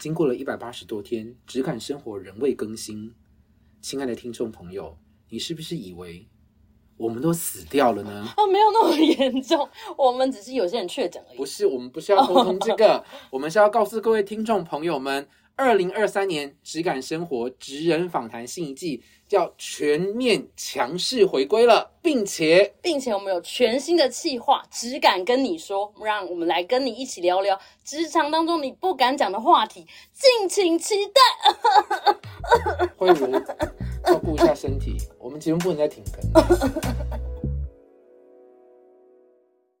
经过了一百八十多天，只感生活仍未更新。亲爱的听众朋友，你是不是以为我们都死掉了呢？啊，没有那么严重，我们只是有些人确诊而已。不是，我们不是要沟通这个，我们是要告诉各位听众朋友们，二零二三年质感生活职人访谈新一季叫全面强势回归了，并且并且我们有全新的企划，只敢跟你说，让我们来跟你一起聊聊职场当中你不敢讲的话题，敬请期待。慧茹照顾一下身体，我们节目不能再停更了。